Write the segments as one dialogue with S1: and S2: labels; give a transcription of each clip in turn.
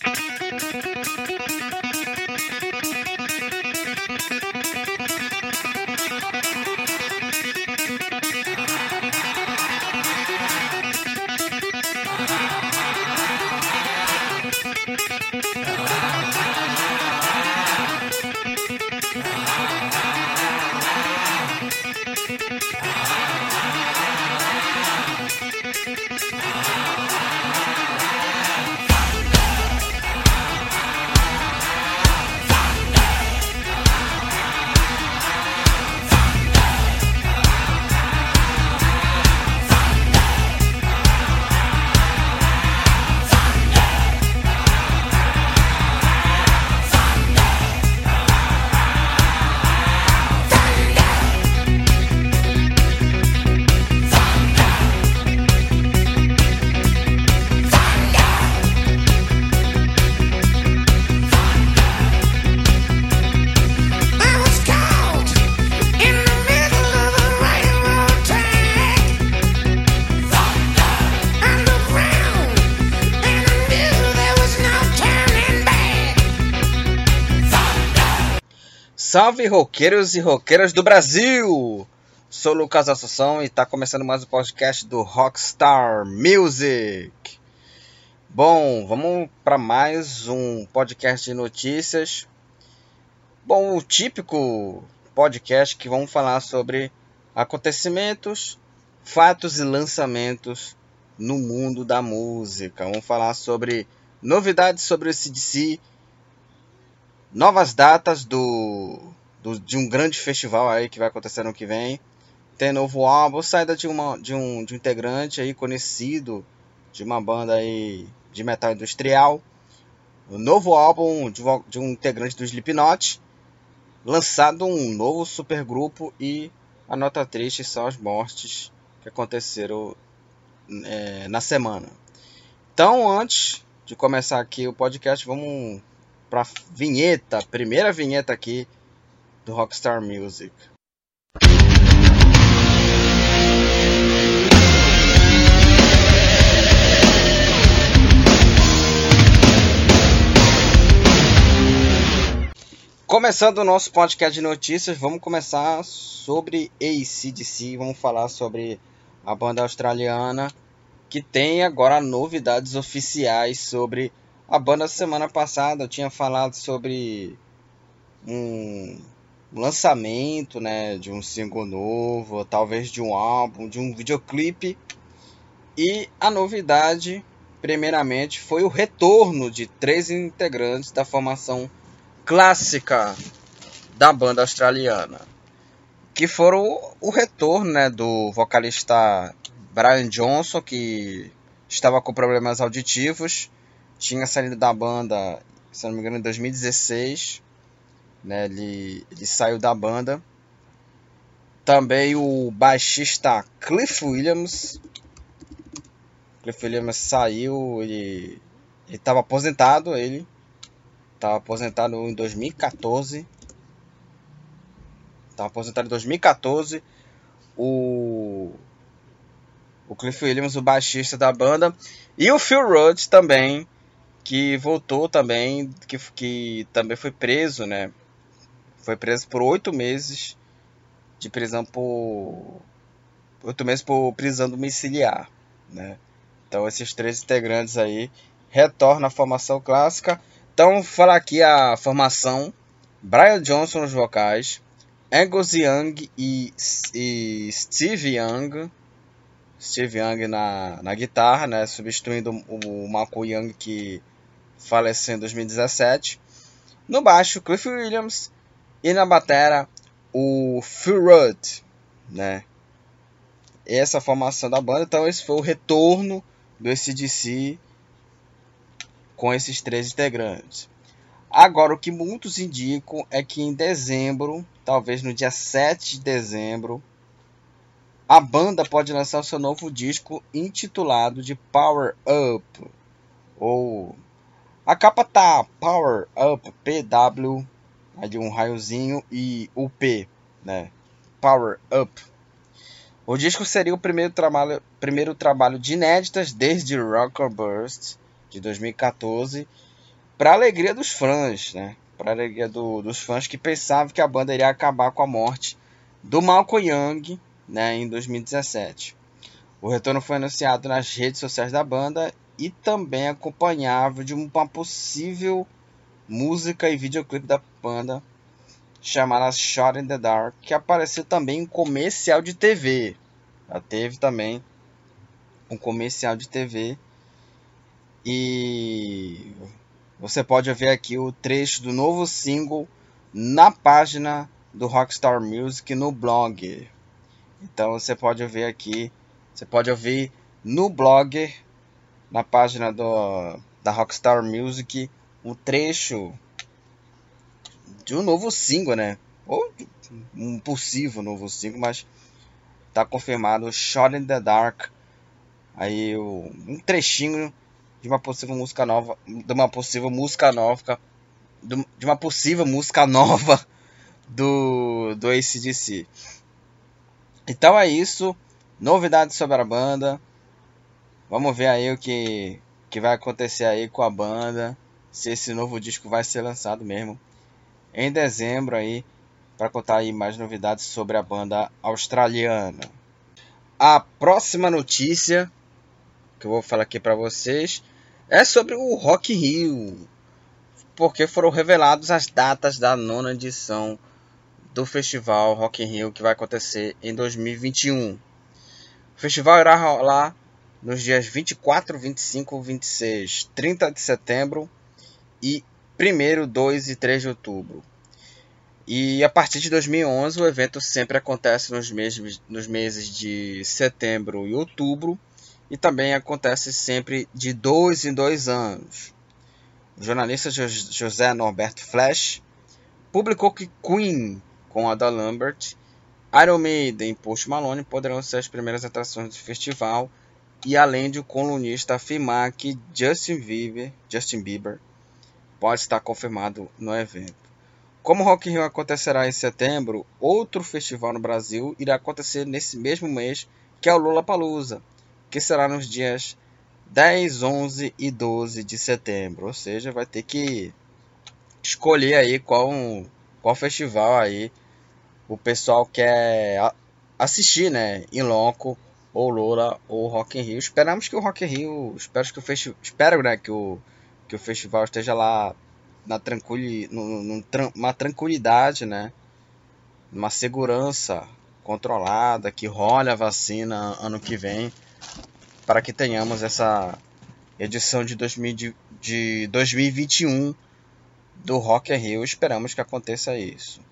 S1: I
S2: Salve roqueiros e roqueiras do Brasil! Sou Lucas Assunção e está começando mais um podcast do Rockstar Music. Bom, vamos para mais um podcast de notícias. Bom, o típico podcast que vamos falar sobre acontecimentos, fatos e lançamentos no mundo da música. Vamos falar sobre novidades sobre o CDC, novas datas do, do- de um grande festival aí que vai acontecer no que vem. Tem novo álbum, saída de, uma, de, um, de um integrante aí conhecido de uma banda aí de metal industrial. O novo álbum de, de um integrante do Slipknot. Lançado um novo supergrupo e a nota triste são as mortes que aconteceram é, na semana. Então, antes de começar aqui o podcast, vamos para vinheta, primeira vinheta aqui do Rockstar Music. Começando o nosso podcast de notícias, vamos começar sobre ACDC, vamos falar sobre a banda australiana que tem agora novidades oficiais sobre a banda semana passada tinha falado sobre um lançamento, né, de um single novo, talvez de um álbum, de um videoclipe. E a novidade, primeiramente, foi o retorno de três integrantes da formação clássica da banda australiana, que foram o retorno, né, do vocalista Brian Johnson, que estava com problemas auditivos, tinha saído da banda, se não me engano, em 2016, né? Ele, ele saiu da banda. Também o baixista Cliff Williams. Cliff Williams saiu, ele estava aposentado, ele estava aposentado em 2014. Estava aposentado em 2014. O o Cliff Williams, o baixista da banda, e o Phil Rudd também, que voltou também, que, que também foi preso, né? Foi preso por oito meses de prisão por oito meses por prisão domiciliar, né? Então esses três integrantes aí retornam à formação clássica. Então vou falar aqui a formação: Brian Johnson nos vocais, Angus Young e, e Steve Young. Steve Young na, na guitarra, né? Substituindo o, o Young que faleceu em 2017. No baixo, Cliff Williams. E na batera, o Phil Rudd, né? Essa formação da banda. Então esse foi o retorno do ACDC com esses três integrantes. Agora, o que muitos indicam é que em dezembro, talvez no dia 7 de dezembro, a banda pode lançar seu novo disco intitulado de Power Up. Ou a capa tá Power Up PW, ali um raiozinho e UP, né? Power Up. O disco seria o primeiro trabalho, primeiro trabalho de inéditas desde Rocker Burst de 2014 para alegria dos fãs, né? Para alegria do, dos fãs que pensavam que a banda iria acabar com a morte do Malcolm Young, né, em 2017. O retorno foi anunciado nas redes sociais da banda e também acompanhava de uma possível música e videoclipe da banda chamada Shot in the Dark, que apareceu também em comercial de TV. Já teve também um comercial de TV. E você pode ver aqui o trecho do novo single na página do Rockstar Music no blog. Então você pode ver aqui, você pode ouvir no blog, na página do, da Rockstar Music, um trecho de um novo single, né? Ou um possível novo single, mas tá confirmado Shot in the Dark. Aí um trechinho de uma possível música nova, de uma possível música nova, de uma possível música nova do do ACDC. Então é isso, novidades sobre a banda. Vamos ver aí o que que vai acontecer aí com a banda, se esse novo disco vai ser lançado mesmo em dezembro aí para contar aí mais novidades sobre a banda australiana. A próxima notícia que eu vou falar aqui para vocês é sobre o Rock Rio, porque foram reveladas as datas da nona edição do festival Rock Rio que vai acontecer em 2021. O festival irá rolar nos dias 24, 25, 26, 30 de setembro e 1, 2 e 3 de outubro. E a partir de 2011 o evento sempre acontece nos meses, nos meses de setembro e outubro e também acontece sempre de dois em dois anos. O jornalista José Norberto Flash publicou que Queen com Ada Lambert, Iron Maiden e Post Malone poderão ser as primeiras atrações do festival e além de o colunista afirmar que Justin Bieber, Justin Bieber pode estar confirmado no evento. Como Rock in Rio acontecerá em setembro, outro festival no Brasil irá acontecer nesse mesmo mês, que é o Lollapalooza, que será nos dias 10, 11 e 12 de setembro. Ou seja, vai ter que escolher aí qual, qual festival aí o pessoal quer assistir, né? Em loco, ou Lola, ou Rock in Rio. Esperamos que o Rock in Rio, espero que o festival, espero, né, que o que o festival esteja lá na tranquili, numa tranquilidade, né? Uma segurança controlada, que role a vacina ano que vem, para que tenhamos essa edição de, 2000, de 2021 do Rock in Rio. Esperamos que aconteça isso.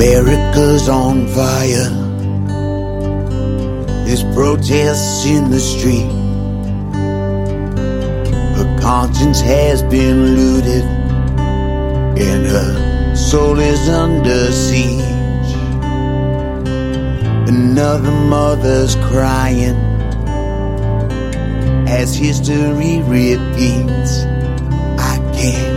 S3: America's on fire. There's protests in the street. Her conscience has been looted, and her soul is under siege. Another mother's crying as history repeats. I can't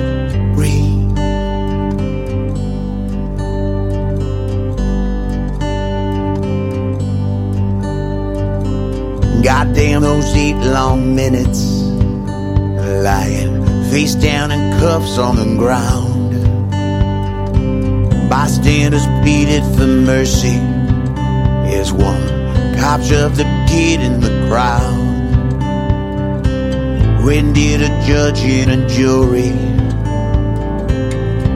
S3: Goddamn those eight long minutes. Lying face down in cuffs on the ground. Bystanders pleaded for mercy. As one cop shoved the kid in the crowd. When did a judge and a jury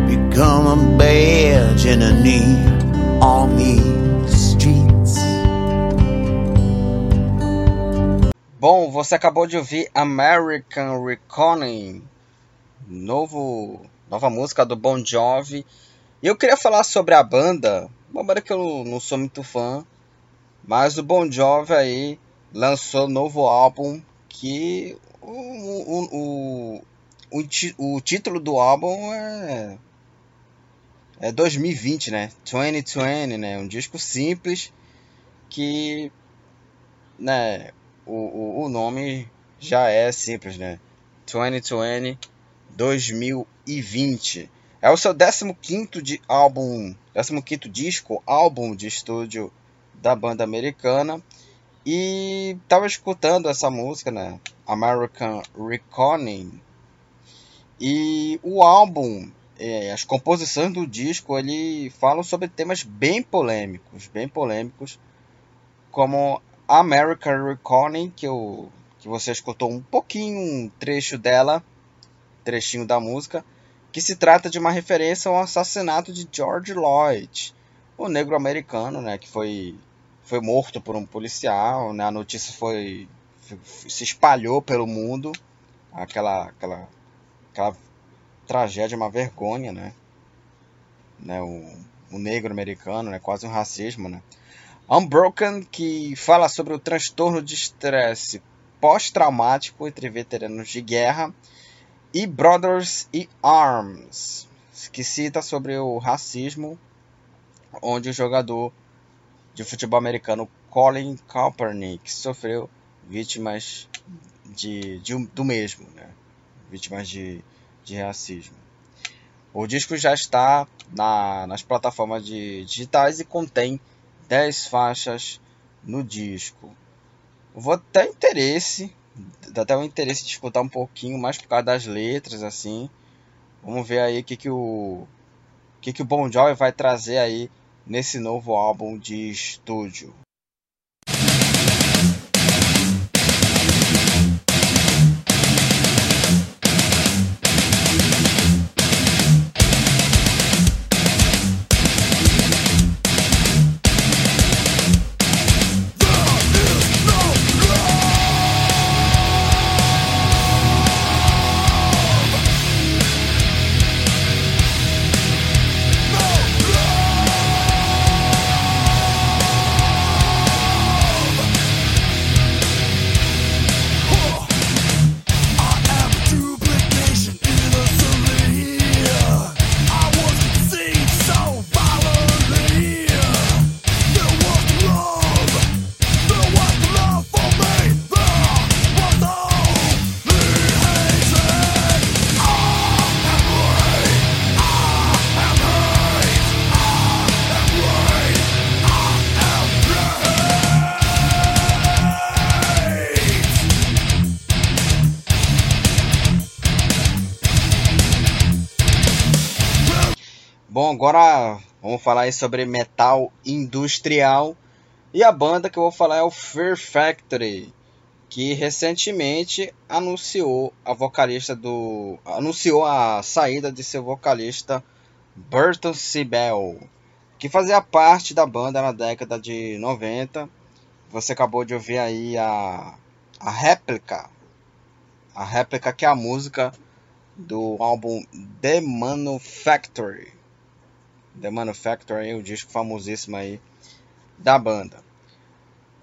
S3: Become a badge and a knee? On these
S2: Bom, você acabou de ouvir American Reckoning, novo, nova música do Bon Jovi. Eu queria falar sobre a banda, uma banda que eu não sou muito fã, mas o Bon Jovi aí lançou novo álbum que o, o, o, o, o título do álbum é, é 2020, né? 2020, né? Um disco simples que, né? O, o, o nome já é simples, né? 2020 2020. É o seu 15º de álbum, 15º disco, álbum de estúdio da banda americana. E tava escutando essa música, né? American Reckoning. E o álbum, é, as composições do disco, ele falam sobre temas bem polêmicos, bem polêmicos, como American Reckoning, que, eu, que você escutou um pouquinho, um trecho dela, trechinho da música, que se trata de uma referência ao assassinato de George Lloyd, o negro americano, né, que foi, foi morto por um policial, né, a notícia foi se espalhou pelo mundo, aquela aquela aquela tragédia, uma vergonha, né, né, o, o negro americano, né, quase um racismo, né. Unbroken, que fala sobre o transtorno de estresse pós-traumático entre veteranos de guerra e Brothers e Arms, que cita sobre o racismo, onde o jogador de futebol americano Colin Kaepernick sofreu vítimas de, de do mesmo, né? vítimas de, de racismo. O disco já está na, nas plataformas de, digitais e contém 10 faixas no disco. vou ter interesse até o interesse de escutar um pouquinho mais por causa das letras, assim. Vamos ver aí o que, que o que, que o Bon Jovi vai trazer aí nesse novo álbum de estúdio. Vamos falar sobre metal industrial. E a banda que eu vou falar é o Fear Factory, que recentemente anunciou a vocalista do anunciou a saída de seu vocalista Burton Sibel, que fazia parte da banda na década de 90. Você acabou de ouvir aí a a réplica, a réplica que é a música do álbum The Manufactory. The Manufacturer, o disco famosíssimo aí da banda.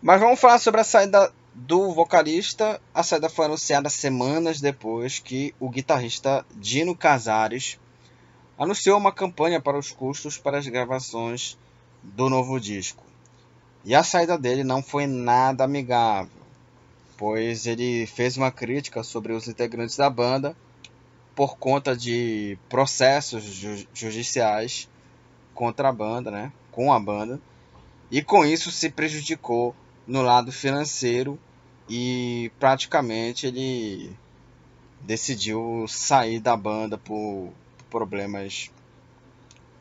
S2: Mas vamos falar sobre a saída do vocalista. A saída foi anunciada semanas depois que o guitarrista Dino Casares anunciou uma campanha para os custos para as gravações do novo disco. E a saída dele não foi nada amigável, pois ele fez uma crítica sobre os integrantes da banda por conta de processos ju judiciais contra a banda, né? Com a banda. E com isso se prejudicou no lado financeiro e praticamente ele decidiu sair da banda por problemas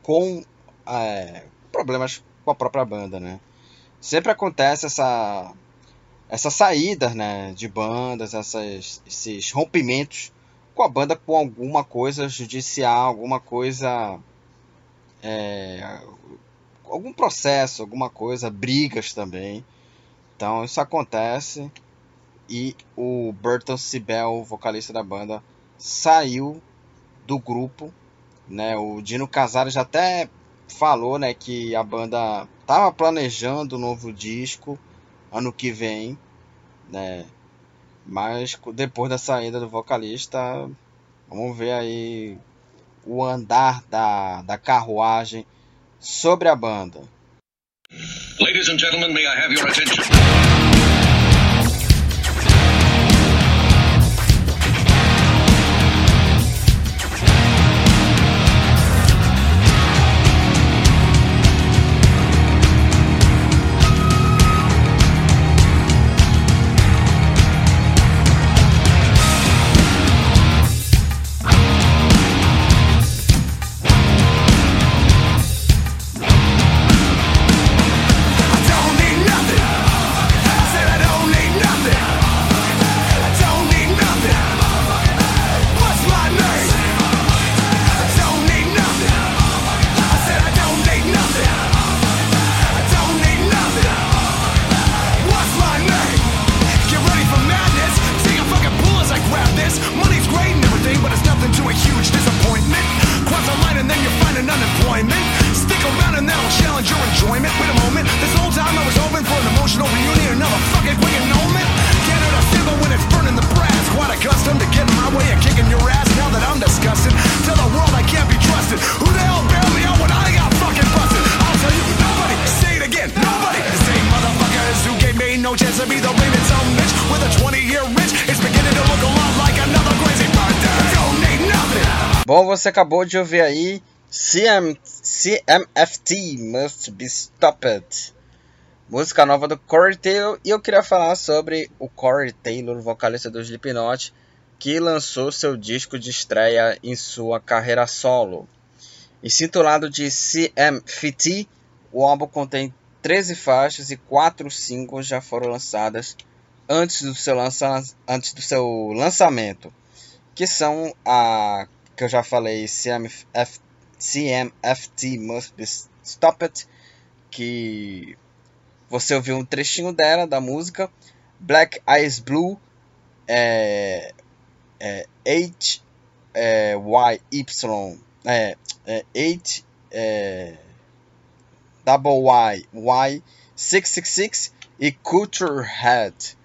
S2: com é, problemas com a própria banda, né? Sempre acontece essa essa saída, né, de bandas, essas, esses rompimentos com a banda com alguma coisa judicial, alguma coisa é, algum processo, alguma coisa, brigas também. Então isso acontece e o Burton Sibel, vocalista da banda, saiu do grupo, né? O Dino Casares até falou, né, que a banda estava planejando um novo disco ano que vem, né? Mas depois da saída do vocalista, vamos ver aí o andar da, da carruagem sobre a banda.
S4: Ladies and gentlemen, may I have your attention?
S2: Bom, você acabou de ouvir aí CM, CMFT Must Be Stopped. Música nova do Corey Taylor. E eu queria falar sobre o Corey Taylor, vocalista do Slipknot, que lançou seu disco de estreia em sua carreira solo. Intitulado de CMFT, o álbum contém 13 faixas e 4 singles já foram lançadas antes do seu, lança, antes do seu lançamento, que são a que eu já falei, CMF, CMFT Must Be Stopped, que você ouviu um trechinho dela, da música, Black Eyes Blue, é, é, H, é, Y, Y, é, é, 8, é, Double Y, Y, 666 e Culture Head.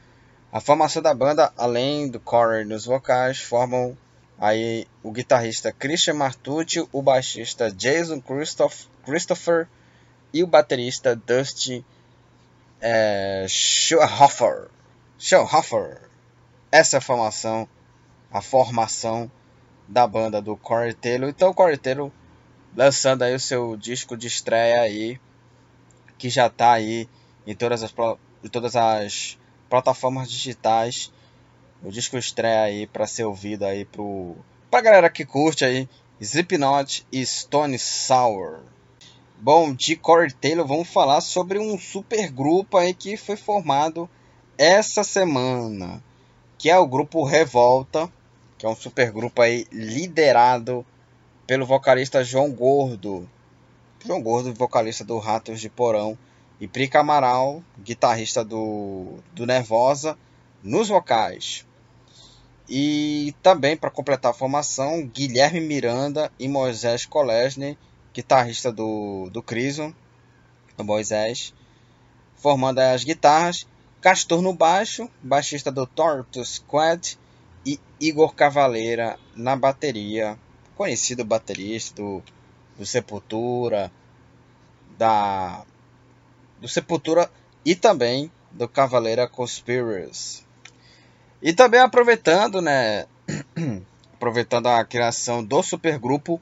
S2: A formação da banda, além do Corey nos vocais, formam aí o guitarrista Christian Martucci, o baixista Jason Christoph, Christopher e o baterista Dusty é, Schauhofer. Schauhofer. Essa é a formação, a formação da banda do Corey Taylor. Então, o Corey Taylor lançando aí o seu disco de estreia aí, que já está aí em todas as, em todas as plataformas digitais. O disco estreia aí para ser ouvido aí pro pra galera que curte aí Slipknot e Stone Sour. Bom, de Corey Taylor, vamos falar sobre um super grupo aí que foi formado essa semana, que é o grupo Revolta, que é um super grupo aí liderado pelo vocalista João Gordo. João Gordo, vocalista do Ratos de Porão, e Pri Camaral, guitarrista do, do Nervosa, nos vocais. E também para completar a formação, Guilherme Miranda e Moisés Kolesny, guitarrista do, do Crison, do Moisés, formando as guitarras, Castor no baixo, baixista do Tortoise Squad, e Igor Cavaleira na bateria, conhecido baterista do, do Sepultura, da do Sepultura e também do Cavaleira Conspiracy. E também aproveitando, né, aproveitando a criação do supergrupo,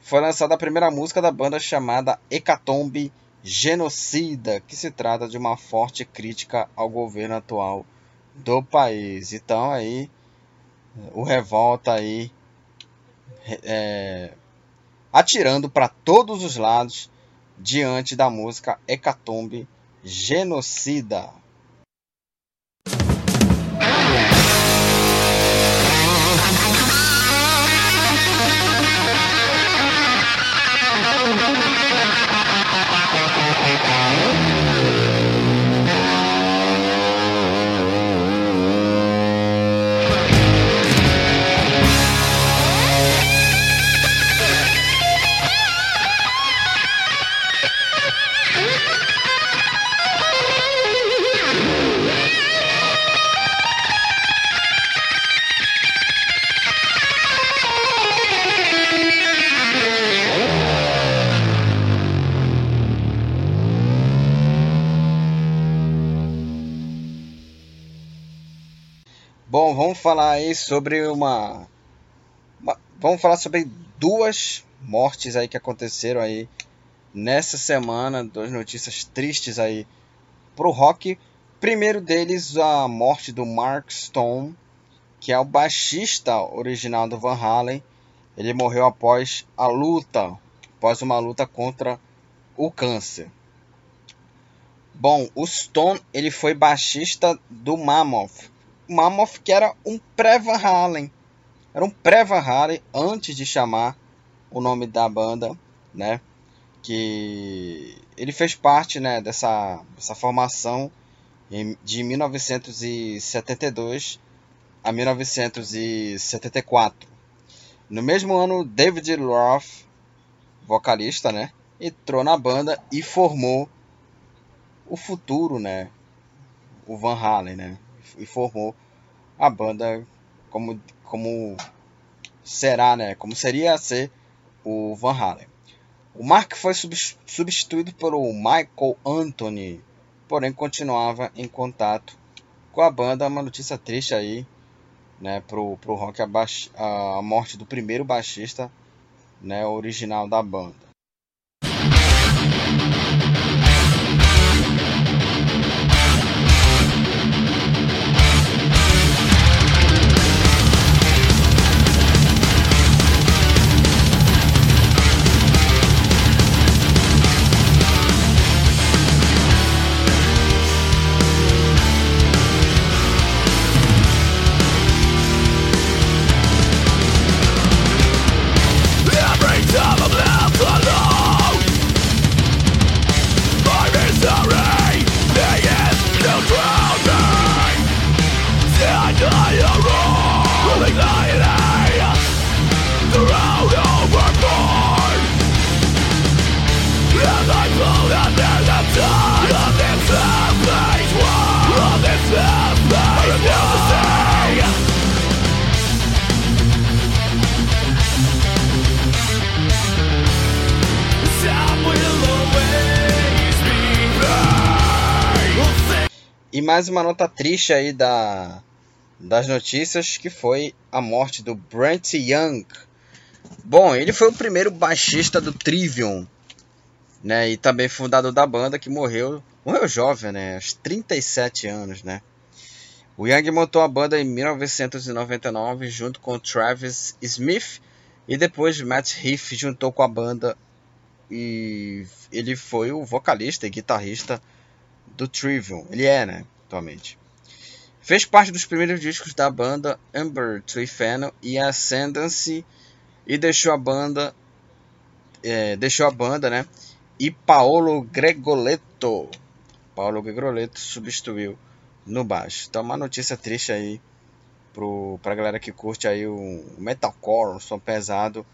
S2: foi lançada a primeira música da banda chamada Hecatombe Genocida, que se trata de uma forte crítica ao governo atual do país. Então aí o Revolta aí é, atirando para todos os lados diante da música Hecatombe Genocida. Vamos falar aí sobre uma, uma, vamos falar sobre duas mortes aí que aconteceram aí nessa semana, duas notícias tristes aí pro rock. Primeiro deles a morte do Mark Stone, que é o baixista original do Van Halen. Ele morreu após a luta, após uma luta contra o câncer. Bom, o Stone ele foi baixista do Mammoth Mammoth, que era um pré-Van Halen. Era um pré-Van Halen antes de chamar o nome da banda, né? Que ele fez parte, né, dessa, dessa formação de 1972 a 1974. No mesmo ano, David Roth, vocalista, né, entrou na banda e formou o futuro, né, o Van Halen, né, e formou a banda como, como será, né? Como seria a ser o Van Halen. O Mark foi substituído pelo Michael né, pro, pro rock a, a morte do primeiro baixista né, original da banda. Mais uma nota triste aí da, das notícias que foi a morte do Brent Young. Bom, ele foi o primeiro baixista do Trivium, né? E também fundador da banda que morreu, morreu jovem, né? Aos 37 anos, né? O Young montou a banda em 1999 junto com Travis Smith e depois Matt Heath juntou com a banda e ele foi o vocalista e guitarrista do Trivium. Ele é, né, atualmente. Fez parte dos primeiros discos da banda Amber Fennel e Ascendancy e deixou a banda é, deixou a banda, né? E Paolo Gregoletto, Paolo Gregoletto substituiu no baixo. Então uma notícia triste aí pro pra galera que curte aí o metalcore, o som pesado,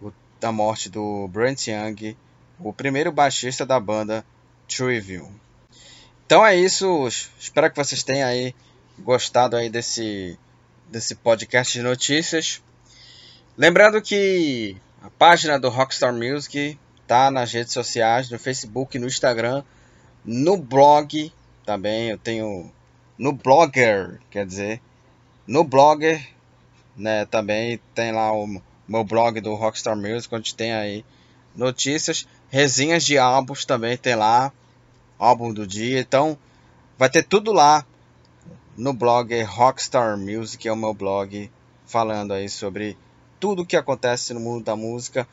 S2: o, da morte do Brent Young, o primeiro baixista da banda Trivium. Então é isso. Espero que vocês tenham aí gostado aí desse, desse podcast de notícias. Lembrando que a página do Rockstar Music tá nas redes sociais, no Facebook, no Instagram, no blog também. Eu tenho no Blogger, quer dizer, no Blogger, né? Também tem lá o meu blog do Rockstar Music, onde tem aí notícias, resenhas de álbuns também tem lá álbum do dia. Então, vai ter tudo lá no blog Rockstar Music, é o meu blog, falando aí sobre tudo o que acontece no mundo da música.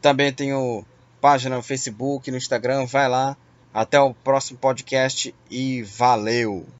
S2: Também tenho página no Facebook, no Instagram, vai lá. Até o próximo podcast e valeu!